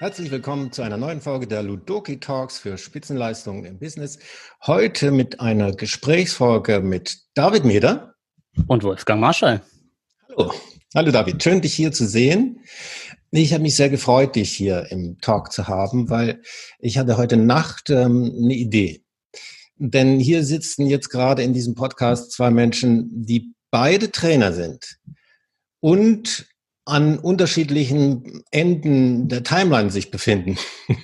Herzlich willkommen zu einer neuen Folge der Ludoki Talks für Spitzenleistungen im Business. Heute mit einer Gesprächsfolge mit David Meder und Wolfgang Marschall. Hallo. Hallo David, schön dich hier zu sehen. Ich habe mich sehr gefreut, dich hier im Talk zu haben, weil ich hatte heute Nacht ähm, eine Idee. Denn hier sitzen jetzt gerade in diesem Podcast zwei Menschen, die beide Trainer sind und an unterschiedlichen Enden der Timeline sich befinden.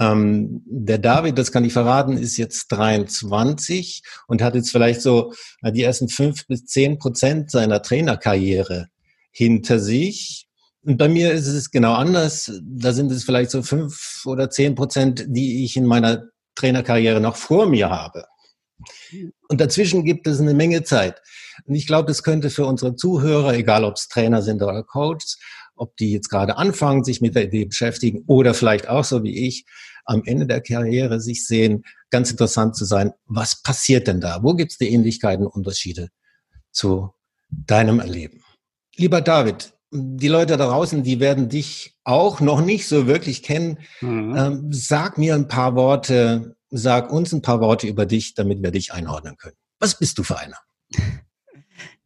ähm, der David, das kann ich verraten, ist jetzt 23 und hat jetzt vielleicht so äh, die ersten fünf bis zehn Prozent seiner Trainerkarriere hinter sich. Und bei mir ist es genau anders. Da sind es vielleicht so fünf oder zehn Prozent, die ich in meiner Trainerkarriere noch vor mir habe. Und dazwischen gibt es eine Menge Zeit. Und ich glaube, das könnte für unsere Zuhörer, egal ob es Trainer sind oder Coaches, ob die jetzt gerade anfangen, sich mit der Idee beschäftigen oder vielleicht auch so wie ich am Ende der Karriere sich sehen, ganz interessant zu sein. Was passiert denn da? Wo gibt es die Ähnlichkeiten, Unterschiede zu deinem Erleben? Lieber David, die Leute da draußen, die werden dich auch noch nicht so wirklich kennen. Mhm. Ähm, sag mir ein paar Worte, sag uns ein paar Worte über dich, damit wir dich einordnen können. Was bist du für einer?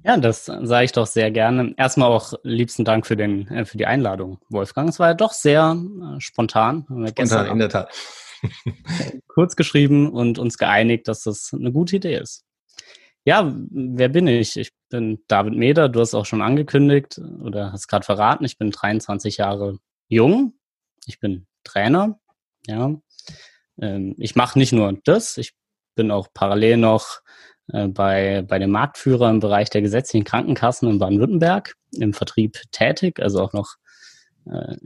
Ja, das sage ich doch sehr gerne. Erstmal auch liebsten Dank für, den, äh, für die Einladung, Wolfgang. Es war ja doch sehr äh, spontan. Spontan, in der Tat. kurz geschrieben und uns geeinigt, dass das eine gute Idee ist. Ja, wer bin ich? Ich bin David Meder, du hast auch schon angekündigt oder hast gerade verraten, ich bin 23 Jahre jung. Ich bin Trainer, ja. Ähm, ich mache nicht nur das, ich bin auch parallel noch äh, bei, bei dem Marktführer im Bereich der gesetzlichen Krankenkassen in Baden-Württemberg im Vertrieb tätig, also auch noch äh,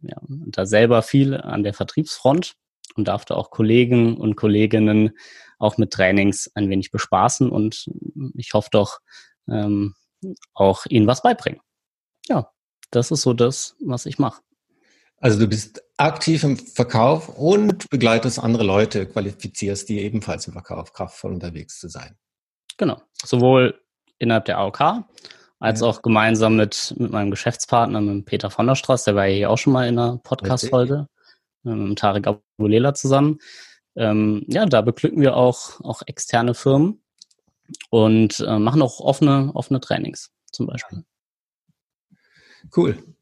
ja, da selber viel an der Vertriebsfront und darf da auch Kollegen und Kolleginnen auch mit Trainings ein wenig bespaßen und ich hoffe doch ähm, auch ihnen was beibringen. Ja, das ist so das, was ich mache. Also du bist aktiv im Verkauf und begleitest andere Leute, qualifizierst die ebenfalls im Verkauf kraftvoll unterwegs zu sein. Genau. Sowohl innerhalb der AOK als ja. auch gemeinsam mit, mit meinem Geschäftspartner, mit Peter von der Straße, der war ja hier auch schon mal in einer Podcast-Folge, mit Tarek Abulela zusammen. Ähm, ja, da beglücken wir auch, auch externe Firmen und äh, machen auch offene, offene Trainings zum Beispiel. Cool.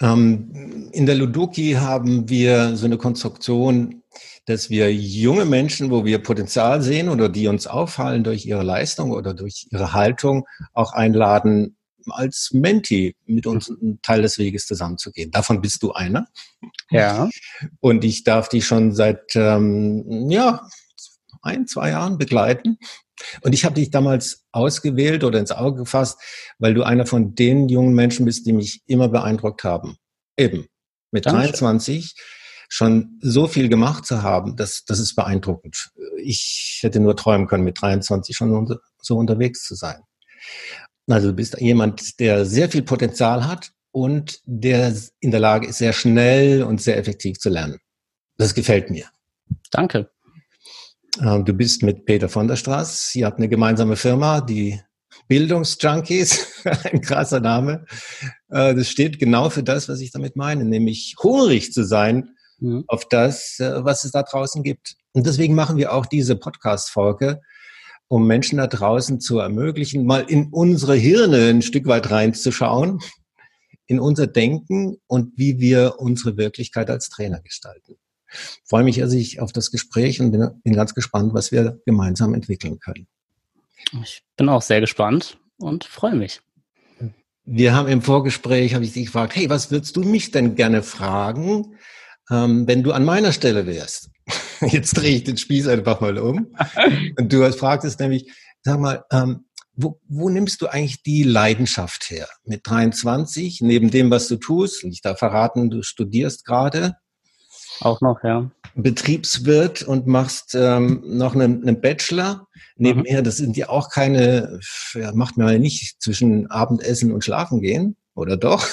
Ähm, in der Ludoki haben wir so eine Konstruktion, dass wir junge Menschen, wo wir Potenzial sehen oder die uns auffallen durch ihre Leistung oder durch ihre Haltung, auch einladen, als Menti mit uns einen Teil des Weges zusammenzugehen. Davon bist du einer. Ja. Und ich darf dich schon seit ähm, ja ein, zwei Jahren begleiten. Und ich habe dich damals ausgewählt oder ins Auge gefasst, weil du einer von den jungen Menschen bist, die mich immer beeindruckt haben. Eben. Mit Dankeschön. 23 schon so viel gemacht zu haben, das, das ist beeindruckend. Ich hätte nur träumen können, mit 23 schon so unterwegs zu sein. Also du bist jemand, der sehr viel Potenzial hat und der in der Lage ist, sehr schnell und sehr effektiv zu lernen. Das gefällt mir. Danke. Ähm, du bist mit Peter von der Straß. Ihr habt eine gemeinsame Firma, die Bildungsjunkies, ein krasser Name. Äh, das steht genau für das, was ich damit meine, nämlich hungrig zu sein mhm. auf das, äh, was es da draußen gibt. Und deswegen machen wir auch diese Podcast-Folge, um Menschen da draußen zu ermöglichen, mal in unsere Hirne ein Stück weit reinzuschauen, in unser Denken und wie wir unsere Wirklichkeit als Trainer gestalten. Ich freue mich also auf das Gespräch und bin, bin ganz gespannt, was wir gemeinsam entwickeln können. Ich bin auch sehr gespannt und freue mich. Wir haben im Vorgespräch, habe ich dich gefragt, hey, was würdest du mich denn gerne fragen, ähm, wenn du an meiner Stelle wärst? Jetzt drehe ich den Spieß einfach mal um. Und du fragtest nämlich, sag mal, ähm, wo, wo nimmst du eigentlich die Leidenschaft her? Mit 23, neben dem, was du tust, und ich darf verraten, du studierst gerade, auch noch, ja. Betriebswirt und machst ähm, noch einen, einen Bachelor nebenher. Mhm. Das sind ja auch keine, ja, macht man ja nicht zwischen Abendessen und Schlafen gehen, oder doch?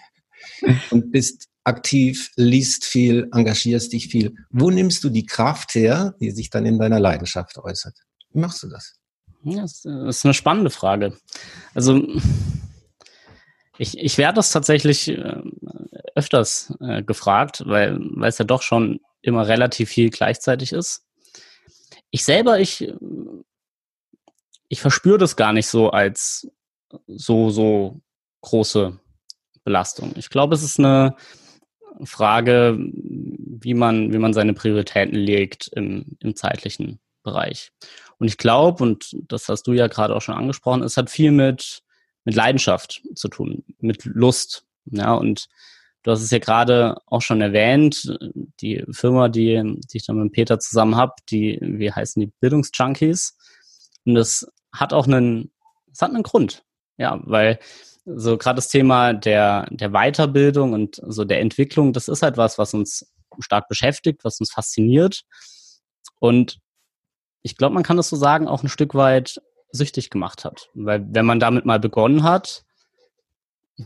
und bist aktiv, liest viel, engagierst dich viel. Wo nimmst du die Kraft her, die sich dann in deiner Leidenschaft äußert? Wie machst du das? Ja, das ist eine spannende Frage. Also ich, ich werde das tatsächlich äh, öfters äh, gefragt, weil, weil es ja doch schon immer relativ viel gleichzeitig ist. Ich selber, ich, ich verspüre das gar nicht so als so, so große Belastung. Ich glaube, es ist eine Frage, wie man, wie man seine Prioritäten legt im, im zeitlichen Bereich. Und ich glaube, und das hast du ja gerade auch schon angesprochen, es hat viel mit, mit Leidenschaft zu tun, mit Lust. Ja, und du hast es ja gerade auch schon erwähnt, die Firma, die, die ich dann mit Peter zusammen habe, die, wie heißen die, Bildungsjunkies. Und das hat auch einen, das hat einen Grund. Ja, weil so gerade das Thema der, der Weiterbildung und so der Entwicklung, das ist halt was, was uns stark beschäftigt, was uns fasziniert. Und ich glaube, man kann das so sagen, auch ein Stück weit süchtig gemacht hat. Weil wenn man damit mal begonnen hat,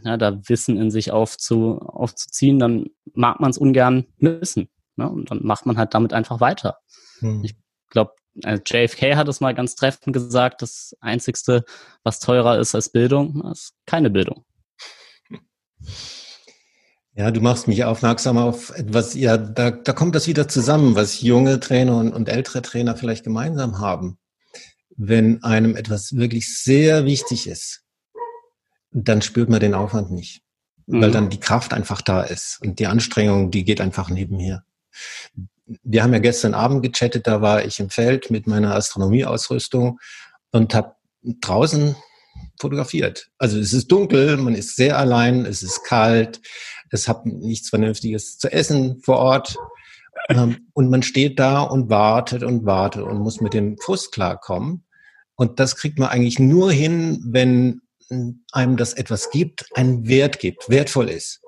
ja, da Wissen in sich aufzu, aufzuziehen, dann mag man es ungern missen. Ne? Und dann macht man halt damit einfach weiter. Hm. Ich glaube, äh, JFK hat es mal ganz treffend gesagt, das Einzigste, was teurer ist als Bildung, ist keine Bildung. Ja, du machst mich aufmerksam auf etwas, ja, da, da kommt das wieder zusammen, was junge Trainer und, und ältere Trainer vielleicht gemeinsam haben. Wenn einem etwas wirklich sehr wichtig ist, dann spürt man den Aufwand nicht, mhm. weil dann die Kraft einfach da ist und die Anstrengung, die geht einfach nebenher. Wir haben ja gestern Abend gechattet, da war ich im Feld mit meiner Astronomieausrüstung und habe draußen fotografiert. Also es ist dunkel, man ist sehr allein, es ist kalt, es hat nichts Vernünftiges zu essen vor Ort. Ähm, und man steht da und wartet und wartet und muss mit dem Frust klarkommen. Und das kriegt man eigentlich nur hin, wenn einem das etwas gibt, einen Wert gibt, wertvoll ist.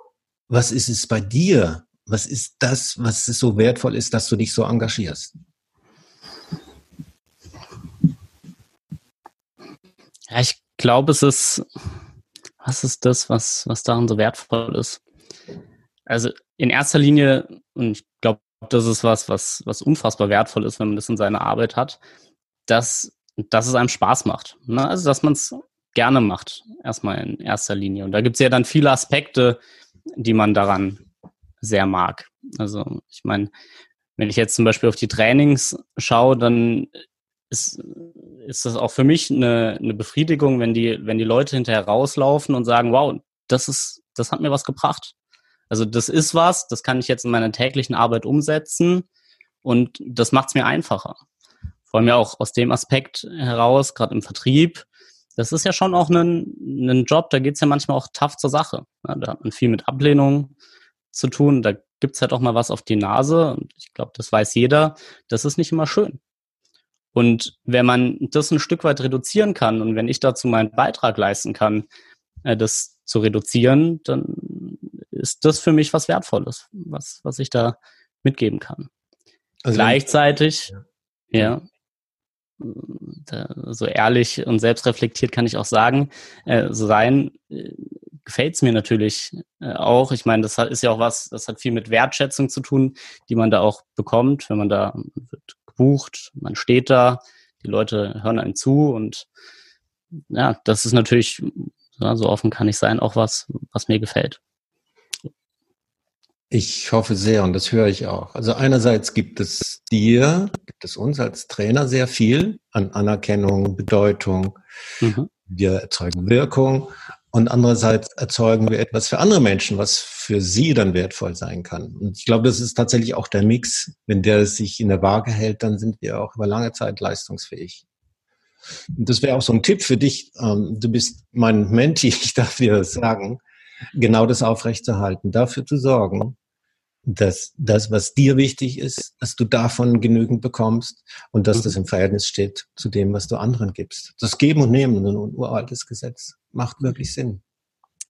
Was ist es bei dir? Was ist das, was so wertvoll ist, dass du dich so engagierst? Ja, ich glaube, es ist, was ist das, was, was daran so wertvoll ist? Also in erster Linie, und ich glaube, das ist was, was, was unfassbar wertvoll ist, wenn man das in seiner Arbeit hat, dass, dass es einem Spaß macht. Ne? Also, dass man es gerne macht, erstmal in erster Linie. Und da gibt es ja dann viele Aspekte, die man daran sehr mag. Also, ich meine, wenn ich jetzt zum Beispiel auf die Trainings schaue, dann ist, ist das auch für mich eine, eine Befriedigung, wenn die, wenn die Leute hinterher rauslaufen und sagen, wow, das ist, das hat mir was gebracht. Also das ist was, das kann ich jetzt in meiner täglichen Arbeit umsetzen und das macht es mir einfacher. Vor allem ja auch aus dem Aspekt heraus, gerade im Vertrieb, das ist ja schon auch ein, ein Job, da geht's ja manchmal auch tough zur Sache. Da hat man viel mit Ablehnung zu tun, da gibt's halt auch mal was auf die Nase und ich glaube, das weiß jeder, das ist nicht immer schön. Und wenn man das ein Stück weit reduzieren kann und wenn ich dazu meinen Beitrag leisten kann, äh, das zu reduzieren, dann ist das für mich was Wertvolles, was, was ich da mitgeben kann. Also Gleichzeitig, ja, ja so ehrlich und selbstreflektiert kann ich auch sagen, äh, so sein, äh, gefällt es mir natürlich äh, auch. Ich meine, das hat, ist ja auch was, das hat viel mit Wertschätzung zu tun, die man da auch bekommt, wenn man da wird gebucht, man steht da, die Leute hören einem zu und ja, das ist natürlich, ja, so offen kann ich sein, auch was, was mir gefällt. Ich hoffe sehr und das höre ich auch. Also einerseits gibt es dir, gibt es uns als Trainer sehr viel an Anerkennung, Bedeutung. Mhm. Wir erzeugen Wirkung und andererseits erzeugen wir etwas für andere Menschen, was für sie dann wertvoll sein kann. Und ich glaube, das ist tatsächlich auch der Mix. Wenn der sich in der Waage hält, dann sind wir auch über lange Zeit leistungsfähig. Und das wäre auch so ein Tipp für dich. Ähm, du bist mein Menti, ich darf dir das sagen genau das aufrechtzuerhalten, dafür zu sorgen, dass das, was dir wichtig ist, dass du davon genügend bekommst und dass das im Verhältnis steht zu dem, was du anderen gibst. Das Geben und Nehmen, ein uraltes Gesetz, macht wirklich Sinn.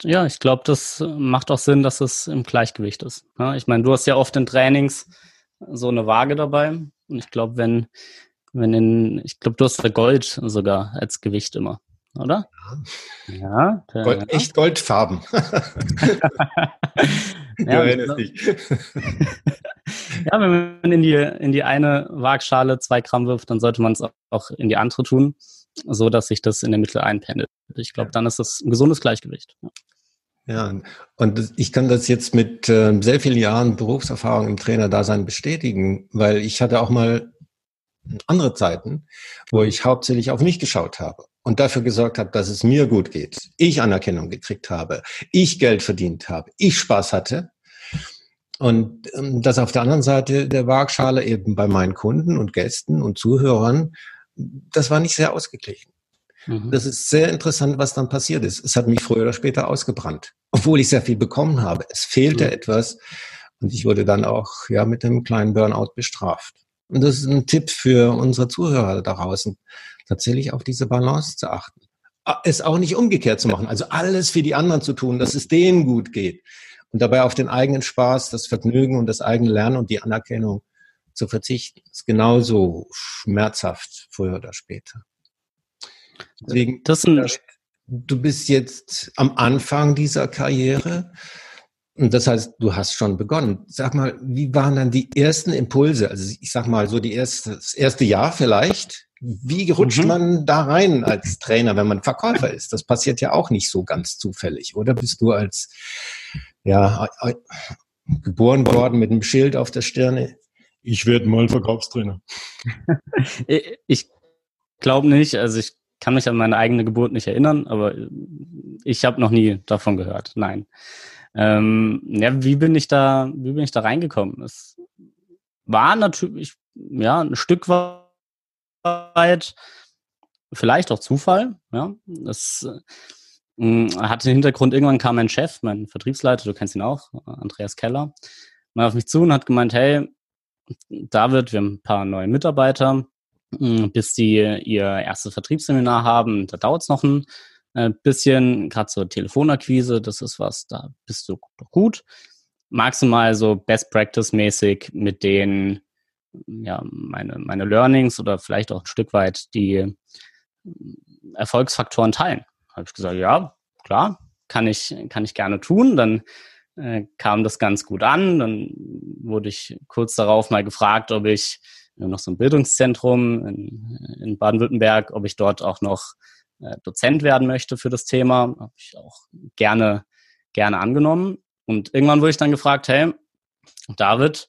Ja, ich glaube, das macht auch Sinn, dass es im Gleichgewicht ist. ich meine, du hast ja oft in Trainings so eine Waage dabei. Und ich glaube, wenn, wenn in, ich glaube, du hast Gold sogar als Gewicht immer oder? Ja. ja Gold, ja. Echt Goldfarben. ja, glaub, ja, wenn man in die, in die eine Waagschale zwei Gramm wirft, dann sollte man es auch in die andere tun. so dass sich das in der Mitte einpendelt. Ich glaube, dann ist das ein gesundes Gleichgewicht. Ja. Ja, und ich kann das jetzt mit äh, sehr vielen Jahren Berufserfahrung im Trainerdasein bestätigen, weil ich hatte auch mal andere Zeiten, wo ich hauptsächlich auf mich geschaut habe und dafür gesorgt habe, dass es mir gut geht, ich Anerkennung gekriegt habe, ich Geld verdient habe, ich Spaß hatte. Und ähm, das auf der anderen Seite der Waagschale eben bei meinen Kunden und Gästen und Zuhörern, das war nicht sehr ausgeglichen. Mhm. Das ist sehr interessant, was dann passiert ist. Es hat mich früher oder später ausgebrannt, obwohl ich sehr viel bekommen habe. Es fehlte mhm. etwas und ich wurde dann auch ja mit einem kleinen Burnout bestraft. Und das ist ein Tipp für unsere Zuhörer da draußen, tatsächlich auf diese Balance zu achten. Es auch nicht umgekehrt zu machen, also alles für die anderen zu tun, dass es denen gut geht. Und dabei auf den eigenen Spaß, das Vergnügen und das eigene Lernen und die Anerkennung zu verzichten, ist genauso schmerzhaft früher oder später. Deswegen, das ist du bist jetzt am Anfang dieser Karriere. Und das heißt, du hast schon begonnen. Sag mal, wie waren dann die ersten Impulse? Also ich sag mal so die erste, das erste Jahr vielleicht. Wie rutscht mhm. man da rein als Trainer, wenn man Verkäufer ist? Das passiert ja auch nicht so ganz zufällig, oder? Bist du als ja geboren worden mit einem Schild auf der Stirne? Ich werde mal Verkaufstrainer. ich glaube nicht. Also ich kann mich an meine eigene Geburt nicht erinnern, aber ich habe noch nie davon gehört. Nein. Ähm, ja, wie bin ich da, wie bin ich da reingekommen? Es war natürlich, ja, ein Stück weit vielleicht auch Zufall. Ja, das äh, hatte den Hintergrund. Irgendwann kam mein Chef, mein Vertriebsleiter, du kennst ihn auch, Andreas Keller, mal auf mich zu und hat gemeint, hey, David, wir haben ein paar neue Mitarbeiter hm, bis die ihr erstes Vertriebsseminar haben. Da dauert es noch ein äh, bisschen, gerade zur Telefonakquise, das ist was, da bist du gut. Magst du mal so Best Practice-mäßig mit denen ja, meine, meine Learnings oder vielleicht auch ein Stück weit die hm, Erfolgsfaktoren teilen? Habe ich gesagt, ja, klar, kann ich, kann ich gerne tun. Dann äh, kam das ganz gut an. Dann wurde ich kurz darauf mal gefragt, ob ich noch so ein Bildungszentrum in, in Baden-Württemberg, ob ich dort auch noch äh, Dozent werden möchte für das Thema. Habe ich auch gerne, gerne angenommen. Und irgendwann wurde ich dann gefragt, hey, David,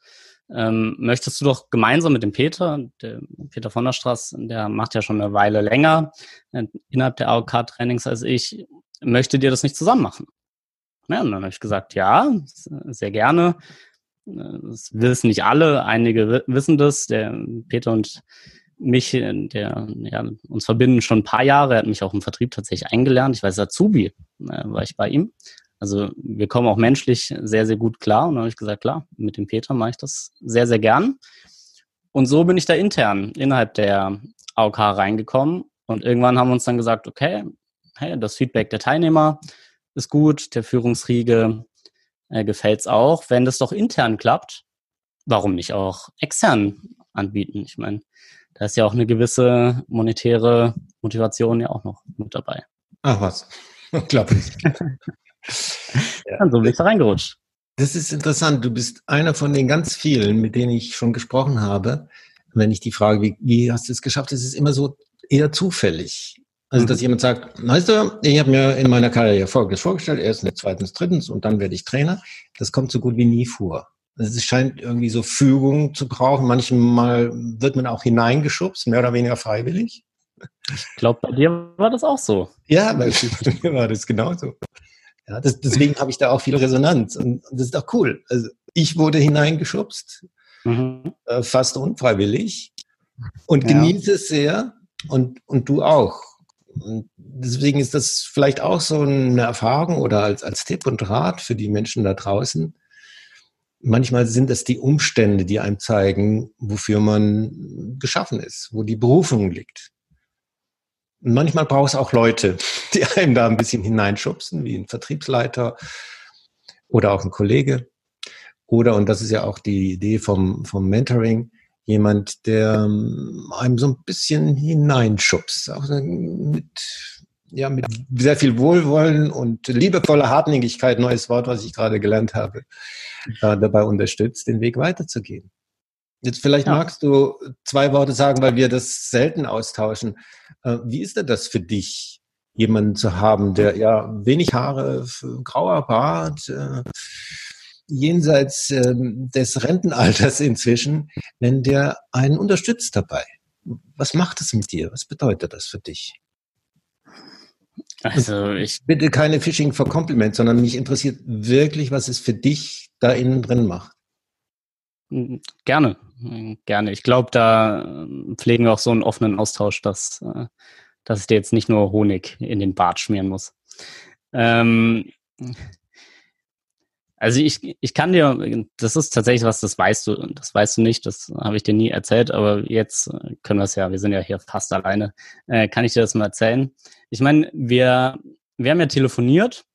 ähm, möchtest du doch gemeinsam mit dem Peter, der Peter von der Straße, der macht ja schon eine Weile länger äh, innerhalb der AOK-Trainings als ich, möchte dir das nicht zusammen machen? Ja, und dann habe ich gesagt, ja, sehr gerne. Das wissen nicht alle, einige wissen das. Der Peter und mich, der ja, uns verbinden schon ein paar Jahre. Er hat mich auch im Vertrieb tatsächlich eingelernt. Ich weiß, Azubi äh, war ich bei ihm. Also wir kommen auch menschlich sehr, sehr gut klar. Und dann habe ich gesagt, klar, mit dem Peter mache ich das sehr, sehr gern. Und so bin ich da intern innerhalb der AOK reingekommen. Und irgendwann haben wir uns dann gesagt, okay, hey, das Feedback der Teilnehmer ist gut, der Führungsriege äh, gefällt es auch. Wenn das doch intern klappt, warum nicht auch extern anbieten? Ich meine, da ist ja auch eine gewisse monetäre Motivation ja auch noch mit dabei. Ach was, unglaublich. ja. Dann so bin ich da reingerutscht. Das ist interessant. Du bist einer von den ganz vielen, mit denen ich schon gesprochen habe. Wenn ich die Frage, wie, wie hast du es geschafft, es ist immer so eher zufällig. Also, dass mhm. jemand sagt, weißt du, ich habe mir in meiner Karriere Folgendes vorgestellt, erstens, zweitens, drittens und dann werde ich Trainer. Das kommt so gut wie nie vor. Also, es scheint irgendwie so Fügung zu brauchen. Manchmal wird man auch hineingeschubst, mehr oder weniger freiwillig. Ich glaube, bei dir war das auch so. Ja, bei mir war das genauso. Ja, das, deswegen habe ich da auch viel Resonanz und, und, das ist auch cool. Also ich wurde hineingeschubst, mhm. äh, fast unfreiwillig und ja. genieße es sehr und, und du auch. Und deswegen ist das vielleicht auch so eine Erfahrung oder als, als Tipp und Rat für die Menschen da draußen. Manchmal sind es die Umstände, die einem zeigen, wofür man geschaffen ist, wo die Berufung liegt. Und manchmal braucht es auch Leute, die einem da ein bisschen hineinschubsen, wie ein Vertriebsleiter oder auch ein Kollege. Oder, und das ist ja auch die Idee vom, vom Mentoring, jemand, der ähm, einem so ein bisschen hineinschubst, auch mit, ja, mit sehr viel Wohlwollen und liebevoller Hartnäckigkeit, neues Wort, was ich gerade gelernt habe, äh, dabei unterstützt, den Weg weiterzugehen. Jetzt vielleicht ja. magst du zwei Worte sagen, weil wir das selten austauschen. Äh, wie ist denn das für dich, jemanden zu haben, der ja wenig Haare, grauer Bart, äh, jenseits äh, des Rentenalters inzwischen, wenn der einen unterstützt dabei? Was macht es mit dir? Was bedeutet das für dich? Also ich bitte keine Phishing for Compliment, sondern mich interessiert wirklich, was es für dich da innen drin macht. Gerne, gerne. Ich glaube, da äh, pflegen wir auch so einen offenen Austausch, dass, äh, dass ich dir jetzt nicht nur Honig in den Bart schmieren muss. Ähm, also ich, ich kann dir, das ist tatsächlich was, das weißt du, das weißt du nicht, das habe ich dir nie erzählt, aber jetzt können wir es ja, wir sind ja hier fast alleine, äh, kann ich dir das mal erzählen. Ich meine, wir, wir haben ja telefoniert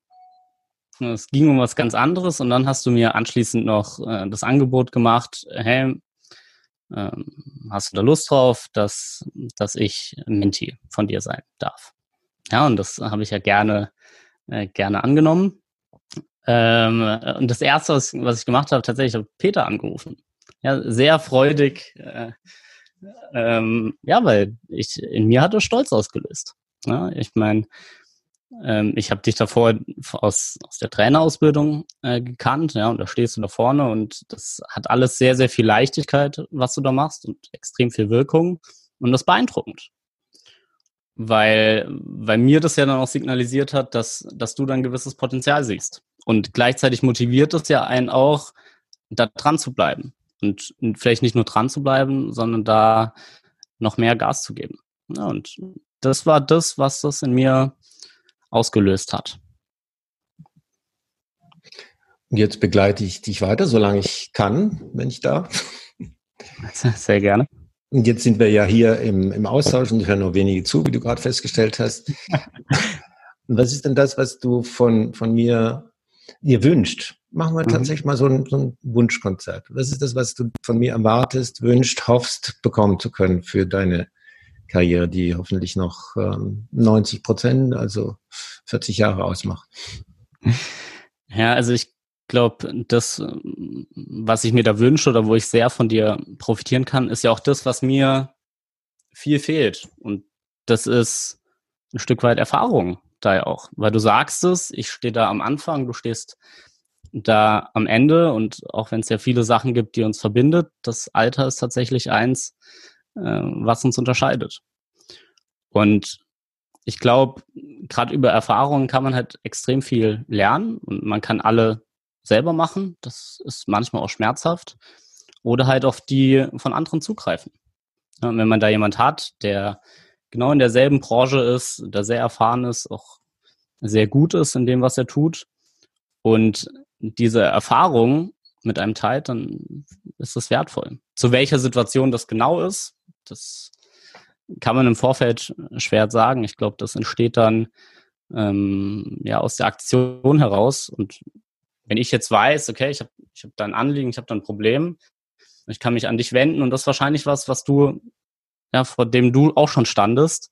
es ging um was ganz anderes und dann hast du mir anschließend noch äh, das Angebot gemacht, hey, ähm, hast du da Lust drauf, dass, dass ich Menti von dir sein darf? Ja, und das habe ich ja gerne, äh, gerne angenommen. Ähm, und das erste, was, was ich gemacht habe, tatsächlich habe Peter angerufen. Ja, sehr freudig. Äh, ähm, ja, weil ich in mir hat er Stolz ausgelöst. Ja, ich meine, ähm, ich habe dich davor aus, aus der Trainerausbildung äh, gekannt, ja, und da stehst du da vorne und das hat alles sehr, sehr viel Leichtigkeit, was du da machst und extrem viel Wirkung und das beeindruckend. Weil, weil mir das ja dann auch signalisiert hat, dass, dass du dann gewisses Potenzial siehst. Und gleichzeitig motiviert es ja einen auch, da dran zu bleiben. Und vielleicht nicht nur dran zu bleiben, sondern da noch mehr Gas zu geben. Ja, und das war das, was das in mir ausgelöst hat. Jetzt begleite ich dich weiter, solange ich kann, wenn ich darf. Sehr gerne. Und jetzt sind wir ja hier im, im Austausch und ich höre nur wenige zu, wie du gerade festgestellt hast. was ist denn das, was du von, von mir dir wünscht? Machen wir mhm. tatsächlich mal so ein, so ein Wunschkonzert. Was ist das, was du von mir erwartest, wünscht, hoffst, bekommen zu können für deine Karriere, die hoffentlich noch ähm, 90 Prozent, also 40 Jahre ausmacht. Ja, also ich glaube, das, was ich mir da wünsche oder wo ich sehr von dir profitieren kann, ist ja auch das, was mir viel fehlt. Und das ist ein Stück weit Erfahrung da ja auch. Weil du sagst es, ich stehe da am Anfang, du stehst da am Ende und auch wenn es ja viele Sachen gibt, die uns verbindet, das Alter ist tatsächlich eins, äh, was uns unterscheidet. Und ich glaube, gerade über Erfahrungen kann man halt extrem viel lernen und man kann alle selber machen. Das ist manchmal auch schmerzhaft. Oder halt auf die von anderen zugreifen. Ja, wenn man da jemand hat, der genau in derselben Branche ist, der sehr erfahren ist, auch sehr gut ist in dem, was er tut und diese Erfahrung mit einem teilt, dann ist das wertvoll. Zu welcher Situation das genau ist, das kann man im Vorfeld schwer sagen. Ich glaube, das entsteht dann ähm, ja aus der Aktion heraus. Und wenn ich jetzt weiß, okay, ich habe ich hab da ein Anliegen, ich habe da ein Problem, ich kann mich an dich wenden und das ist wahrscheinlich was, was du, ja, vor dem du auch schon standest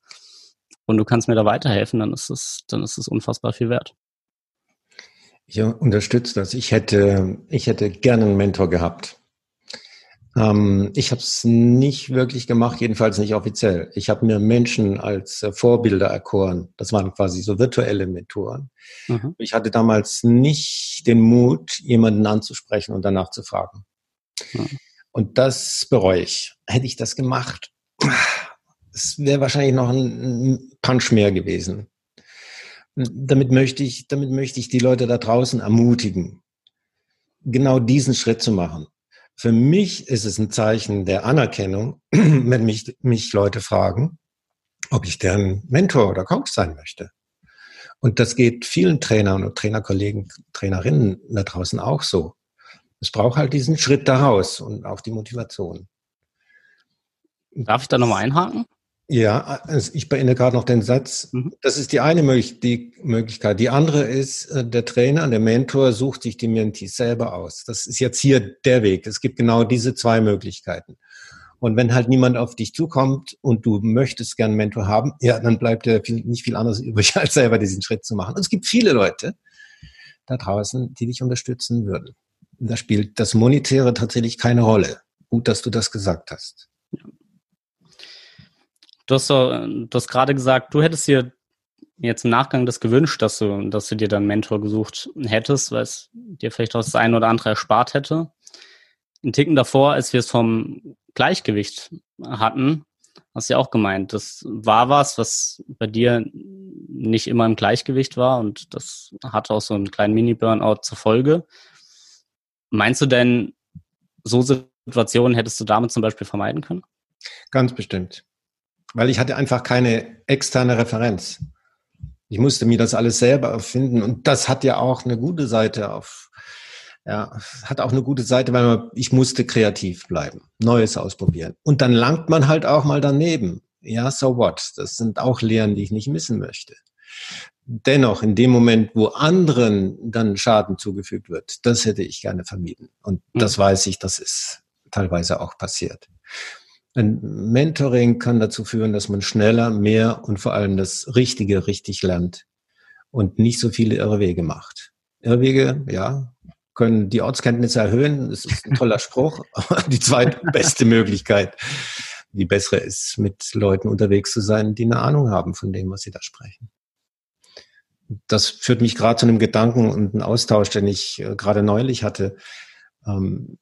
und du kannst mir da weiterhelfen, dann ist es, dann ist es unfassbar viel wert. Ich unterstütze das. Ich hätte, ich hätte gerne einen Mentor gehabt. Ähm, ich habe es nicht wirklich gemacht, jedenfalls nicht offiziell. Ich habe mir Menschen als äh, Vorbilder erkoren. Das waren quasi so virtuelle Mentoren. Mhm. Ich hatte damals nicht den Mut, jemanden anzusprechen und danach zu fragen. Mhm. Und das bereue ich. Hätte ich das gemacht, es wäre wahrscheinlich noch ein Punch mehr gewesen. Damit möchte ich, damit möchte ich die Leute da draußen ermutigen, genau diesen Schritt zu machen. Für mich ist es ein Zeichen der Anerkennung, wenn mich, mich Leute fragen, ob ich deren Mentor oder Coach sein möchte. Und das geht vielen Trainern und Trainerkollegen, Trainerinnen da draußen auch so. Es braucht halt diesen Schritt daraus und auch die Motivation. Darf ich da nochmal einhaken? Ja, also ich beende gerade noch den Satz. Mhm. Das ist die eine die Möglichkeit. Die andere ist, äh, der Trainer, der Mentor sucht sich die Mentees selber aus. Das ist jetzt hier der Weg. Es gibt genau diese zwei Möglichkeiten. Und wenn halt niemand auf dich zukommt und du möchtest gern einen Mentor haben, ja, dann bleibt dir nicht viel anderes übrig, als selber diesen Schritt zu machen. Und es gibt viele Leute da draußen, die dich unterstützen würden. Da spielt das Monetäre tatsächlich keine Rolle. gut, dass du das gesagt hast. Du hast, so, du hast gerade gesagt, du hättest dir jetzt im Nachgang das gewünscht, dass du, dass du dir dann einen Mentor gesucht hättest, weil es dir vielleicht auch das eine oder andere erspart hätte. Ein Ticken davor, als wir es vom Gleichgewicht hatten, hast du ja auch gemeint, das war was, was bei dir nicht immer im Gleichgewicht war und das hatte auch so einen kleinen Mini-Burnout zur Folge. Meinst du denn, so Situationen hättest du damit zum Beispiel vermeiden können? Ganz bestimmt. Weil ich hatte einfach keine externe Referenz. Ich musste mir das alles selber erfinden und das hat ja auch eine gute Seite auf, ja, hat auch eine gute Seite, weil man, ich musste kreativ bleiben, Neues ausprobieren. Und dann langt man halt auch mal daneben. Ja, so what? Das sind auch Lehren, die ich nicht missen möchte. Dennoch, in dem Moment, wo anderen dann Schaden zugefügt wird, das hätte ich gerne vermieden. Und mhm. das weiß ich, das ist teilweise auch passiert. Ein Mentoring kann dazu führen, dass man schneller, mehr und vor allem das Richtige richtig lernt und nicht so viele Irrwege macht. Irrwege, ja, können die Ortskenntnisse erhöhen. Das ist ein toller Spruch. Aber die zweitbeste Möglichkeit, die bessere ist, mit Leuten unterwegs zu sein, die eine Ahnung haben von dem, was sie da sprechen. Das führt mich gerade zu einem Gedanken und einem Austausch, den ich äh, gerade neulich hatte. Ähm,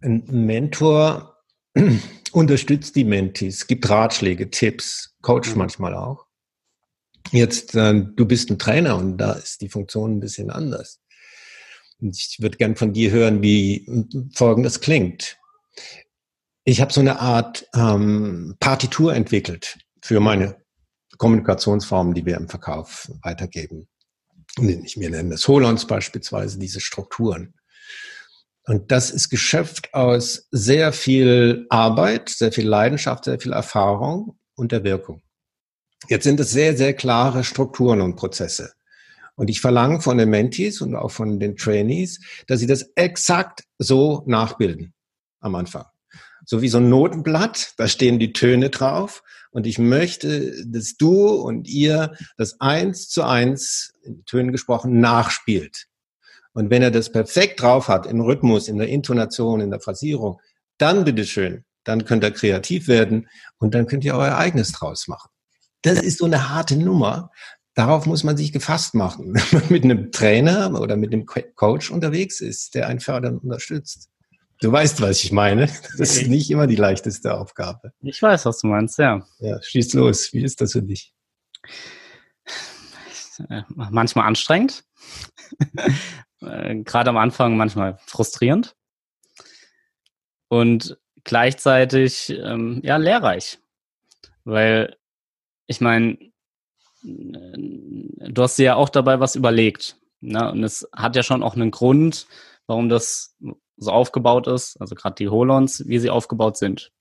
ein Mentor unterstützt die Mentis, gibt Ratschläge, Tipps, coacht mhm. manchmal auch. Jetzt, äh, du bist ein Trainer und da ist die Funktion ein bisschen anders. Und ich würde gern von dir hören, wie Folgendes klingt. Ich habe so eine Art ähm, Partitur entwickelt für meine Kommunikationsformen, die wir im Verkauf weitergeben. Ich mir nenne das Holons beispielsweise, diese Strukturen. Und das ist geschöpft aus sehr viel Arbeit, sehr viel Leidenschaft, sehr viel Erfahrung und der Wirkung. Jetzt sind es sehr, sehr klare Strukturen und Prozesse. Und ich verlange von den Mentees und auch von den Trainees, dass sie das exakt so nachbilden am Anfang. So wie so ein Notenblatt, da stehen die Töne drauf. Und ich möchte, dass du und ihr das eins zu eins in Tönen gesprochen nachspielt. Und wenn er das perfekt drauf hat, im Rhythmus, in der Intonation, in der Phrasierung, dann bitteschön, dann könnt ihr kreativ werden und dann könnt ihr euer eigenes draus machen. Das ist so eine harte Nummer. Darauf muss man sich gefasst machen, wenn man mit einem Trainer oder mit einem Coach unterwegs ist, der einen fördern unterstützt. Du weißt, was ich meine. Das ist nicht immer die leichteste Aufgabe. Ich weiß, was du meinst, ja. Ja, schieß los. Wie ist das für dich? Äh, manchmal anstrengend. äh, gerade am Anfang manchmal frustrierend und gleichzeitig ähm, ja lehrreich, weil ich meine, du hast dir ja auch dabei was überlegt, ne? und es hat ja schon auch einen Grund, warum das so aufgebaut ist, also gerade die Holons, wie sie aufgebaut sind.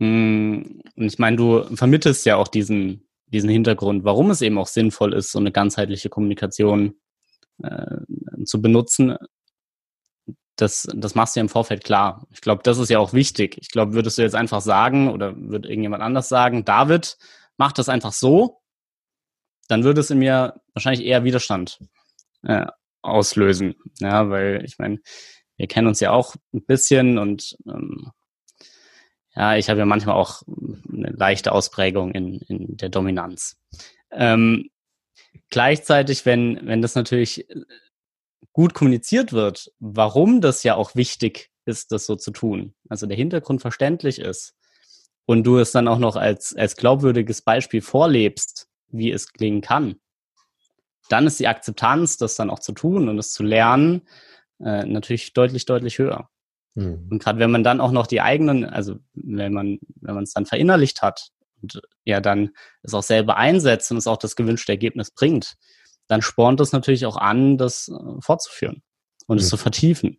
Hm, und ich meine, du vermittelst ja auch diesen, diesen Hintergrund, warum es eben auch sinnvoll ist, so eine ganzheitliche Kommunikation äh, zu benutzen, das, das machst du ja im Vorfeld klar. Ich glaube, das ist ja auch wichtig. Ich glaube, würdest du jetzt einfach sagen oder würde irgendjemand anders sagen, David, mach das einfach so, dann würde es in mir wahrscheinlich eher Widerstand äh, auslösen. Ja, weil ich meine, wir kennen uns ja auch ein bisschen und ähm, ja, ich habe ja manchmal auch eine leichte Ausprägung in, in der Dominanz. Ähm, Gleichzeitig, wenn, wenn das natürlich gut kommuniziert wird, warum das ja auch wichtig ist, das so zu tun, also der Hintergrund verständlich ist und du es dann auch noch als, als glaubwürdiges Beispiel vorlebst, wie es klingen kann, dann ist die Akzeptanz, das dann auch zu tun und es zu lernen, äh, natürlich deutlich, deutlich höher. Mhm. Und gerade wenn man dann auch noch die eigenen, also wenn man, wenn man es dann verinnerlicht hat, und ja dann es auch selber einsetzt und es auch das gewünschte Ergebnis bringt, dann spornt es natürlich auch an, das äh, fortzuführen und es mhm. zu vertiefen.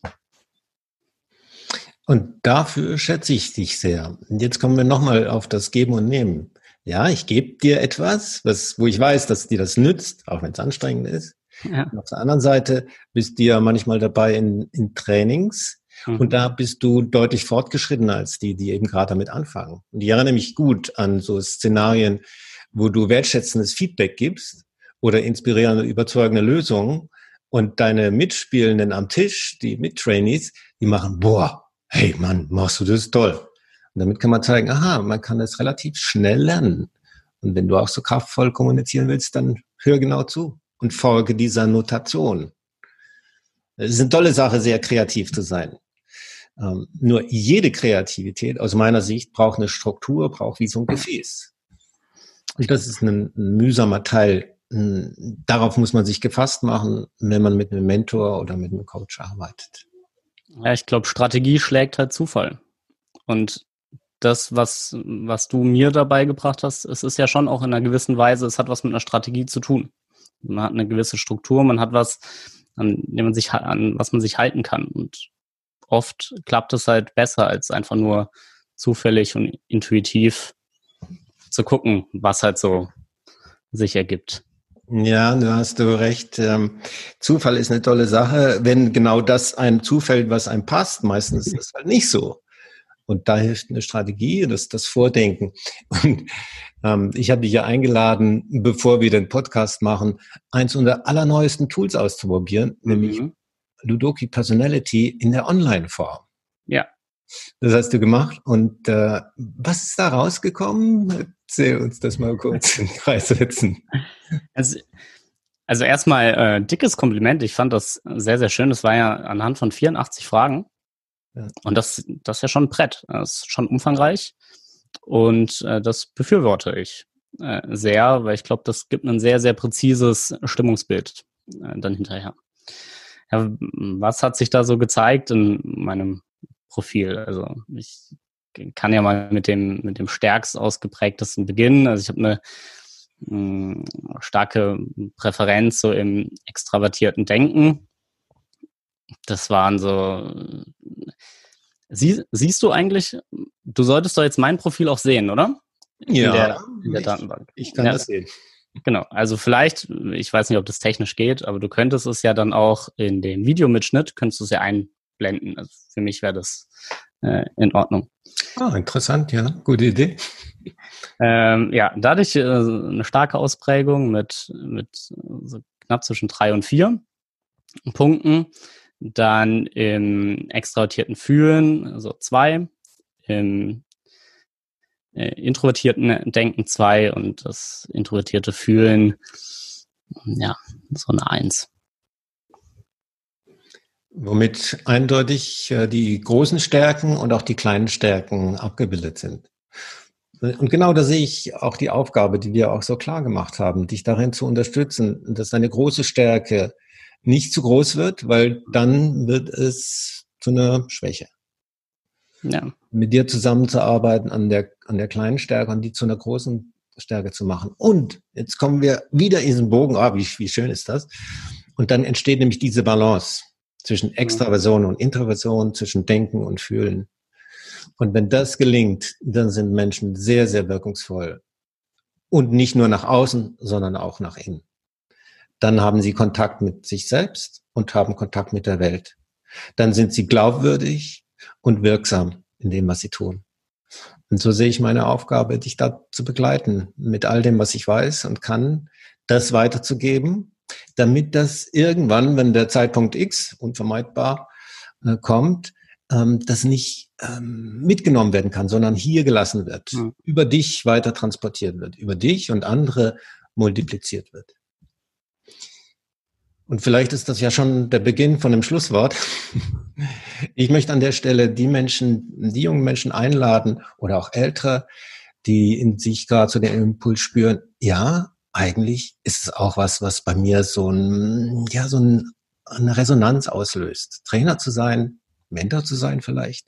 Und dafür schätze ich dich sehr. Und jetzt kommen wir nochmal auf das Geben und Nehmen. Ja, ich gebe dir etwas, was, wo ich weiß, dass dir das nützt, auch wenn es anstrengend ist. Ja. auf der anderen Seite bist du ja manchmal dabei in, in Trainings, Mhm. Und da bist du deutlich fortgeschrittener als die, die eben gerade damit anfangen. Und ich erinnere mich gut an so Szenarien, wo du wertschätzendes Feedback gibst oder inspirierende, überzeugende Lösungen und deine Mitspielenden am Tisch, die Mittrainees, die machen, boah, hey Mann, machst du das toll. Und damit kann man zeigen, aha, man kann das relativ schnell lernen. Und wenn du auch so kraftvoll kommunizieren willst, dann hör genau zu und folge dieser Notation. Es ist eine tolle Sache, sehr kreativ zu sein. Ähm, nur jede Kreativität aus meiner Sicht braucht eine Struktur, braucht wie so ein Gefäß. Und das ist ein, ein mühsamer Teil. Darauf muss man sich gefasst machen, wenn man mit einem Mentor oder mit einem Coach arbeitet. Ja, ich glaube, Strategie schlägt halt Zufall. Und das, was, was du mir dabei gebracht hast, es ist ja schon auch in einer gewissen Weise, es hat was mit einer Strategie zu tun. Man hat eine gewisse Struktur, man hat was, an dem man sich, an was man sich halten kann. Und oft klappt es halt besser, als einfach nur zufällig und intuitiv zu gucken, was halt so sich ergibt. Ja, du hast du recht. Ähm, Zufall ist eine tolle Sache, wenn genau das einem zufällt, was einem passt. Meistens ist es halt nicht so. Und da hilft eine Strategie, das, das Vordenken. Und ähm, ich habe dich ja eingeladen, bevor wir den Podcast machen, eins unserer allerneuesten Tools auszuprobieren, mhm. nämlich Ludoki Personality in der Online-Form. Ja. Das hast du gemacht. Und äh, was ist da rausgekommen? Erzähl uns das mal kurz in drei Sätzen. Also, also erstmal äh, dickes Kompliment. Ich fand das sehr, sehr schön. Das war ja anhand von 84 Fragen. Ja. Und das, das ist ja schon ein Brett. Das ist schon umfangreich. Und äh, das befürworte ich äh, sehr, weil ich glaube, das gibt ein sehr, sehr präzises Stimmungsbild äh, dann hinterher. Ja, was hat sich da so gezeigt in meinem Profil? Also ich kann ja mal mit dem, mit dem stärkst ausgeprägtesten beginnen. Also ich habe eine mh, hm, starke Präferenz so im extravertierten Denken. Das waren so. Sie, siehst du eigentlich, du solltest doch jetzt mein Profil auch sehen, oder? In ja, der, in der Datenbank. Ich kann ja. das sehen. Genau, also vielleicht, ich weiß nicht, ob das technisch geht, aber du könntest es ja dann auch in dem Videomitschnitt, könntest du es ja einblenden. Also für mich wäre das äh, in Ordnung. Ah, interessant, ja, gute Idee. Ähm, ja, dadurch äh, eine starke Ausprägung mit, mit so knapp zwischen drei und vier Punkten. Dann im extravertierten Fühlen, also zwei, im introvertierten Denken zwei und das introvertierte Fühlen, ja, so eine Eins. Womit eindeutig äh, die großen Stärken und auch die kleinen Stärken abgebildet sind. Und genau da sehe ich auch die Aufgabe, die wir auch so klar gemacht haben, dich darin zu unterstützen, dass deine große Stärke nicht zu groß wird, weil dann wird es zu einer Schwäche. Ja. Mit dir zusammenzuarbeiten an der, an der kleinen Stärke und die zu einer großen Stärke zu machen. Und jetzt kommen wir wieder in diesen Bogen, ah, wie, wie schön ist das? Und dann entsteht nämlich diese Balance zwischen Extraversion und Introversion, zwischen Denken und Fühlen. Und wenn das gelingt, dann sind Menschen sehr, sehr wirkungsvoll. Und nicht nur nach außen, sondern auch nach innen. Dann haben sie Kontakt mit sich selbst und haben Kontakt mit der Welt. Dann sind sie glaubwürdig und wirksam in dem, was sie tun. Und so sehe ich meine Aufgabe, dich da zu begleiten, mit all dem, was ich weiß und kann, das weiterzugeben, damit das irgendwann, wenn der Zeitpunkt X unvermeidbar äh, kommt, ähm, das nicht ähm, mitgenommen werden kann, sondern hier gelassen wird, mhm. über dich weiter transportiert wird, über dich und andere multipliziert wird. Und vielleicht ist das ja schon der Beginn von dem Schlusswort. Ich möchte an der Stelle die Menschen, die jungen Menschen einladen oder auch ältere, die in sich gerade so den Impuls spüren, ja, eigentlich ist es auch was, was bei mir so ein, ja, so ein, eine Resonanz auslöst. Trainer zu sein, Mentor zu sein vielleicht,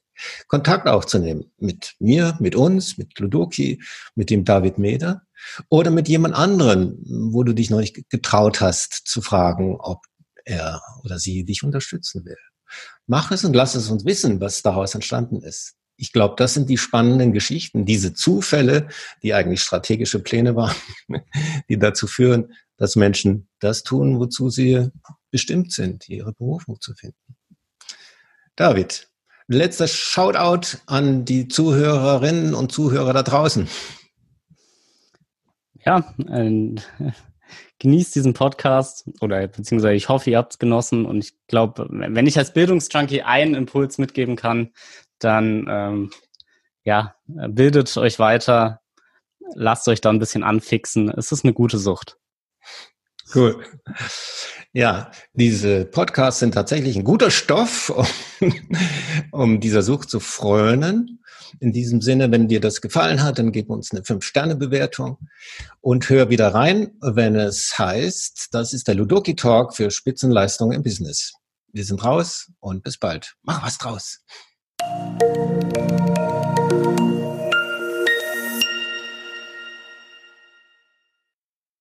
Kontakt aufzunehmen mit mir, mit uns, mit Ludoki, mit dem David Meder oder mit jemand anderen, wo du dich noch nicht getraut hast zu fragen, ob er oder sie dich unterstützen will. Mach es und lass es uns wissen, was daraus entstanden ist. Ich glaube, das sind die spannenden Geschichten, diese Zufälle, die eigentlich strategische Pläne waren, die dazu führen, dass Menschen das tun, wozu sie bestimmt sind, ihre Berufung zu finden. David, letzter Shoutout an die Zuhörerinnen und Zuhörer da draußen. Ja, äh, genießt diesen Podcast oder beziehungsweise ich hoffe, ihr habt es genossen und ich glaube, wenn ich als Bildungsjunkie einen Impuls mitgeben kann, dann ähm, ja, bildet euch weiter, lasst euch da ein bisschen anfixen. Es ist eine gute Sucht. Cool. Ja, diese Podcasts sind tatsächlich ein guter Stoff, um, um dieser Sucht zu frönen. In diesem Sinne, wenn dir das gefallen hat, dann gib uns eine 5-Sterne-Bewertung und hör wieder rein, wenn es heißt, das ist der Ludoki Talk für Spitzenleistung im Business. Wir sind raus und bis bald. Mach was draus.